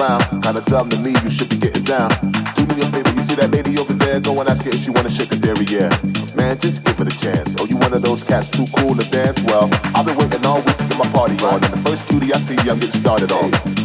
around. Kinda dumb to me, you should be getting down. Do me a favor, you see that lady over there? Go and ask her if she wanna shake a dairy, yeah. Man, just give it a chance. Oh, you one of those cats too cool to dance? Well, I've been waiting all week to get my party on. And the first cutie I see, I'm getting started on.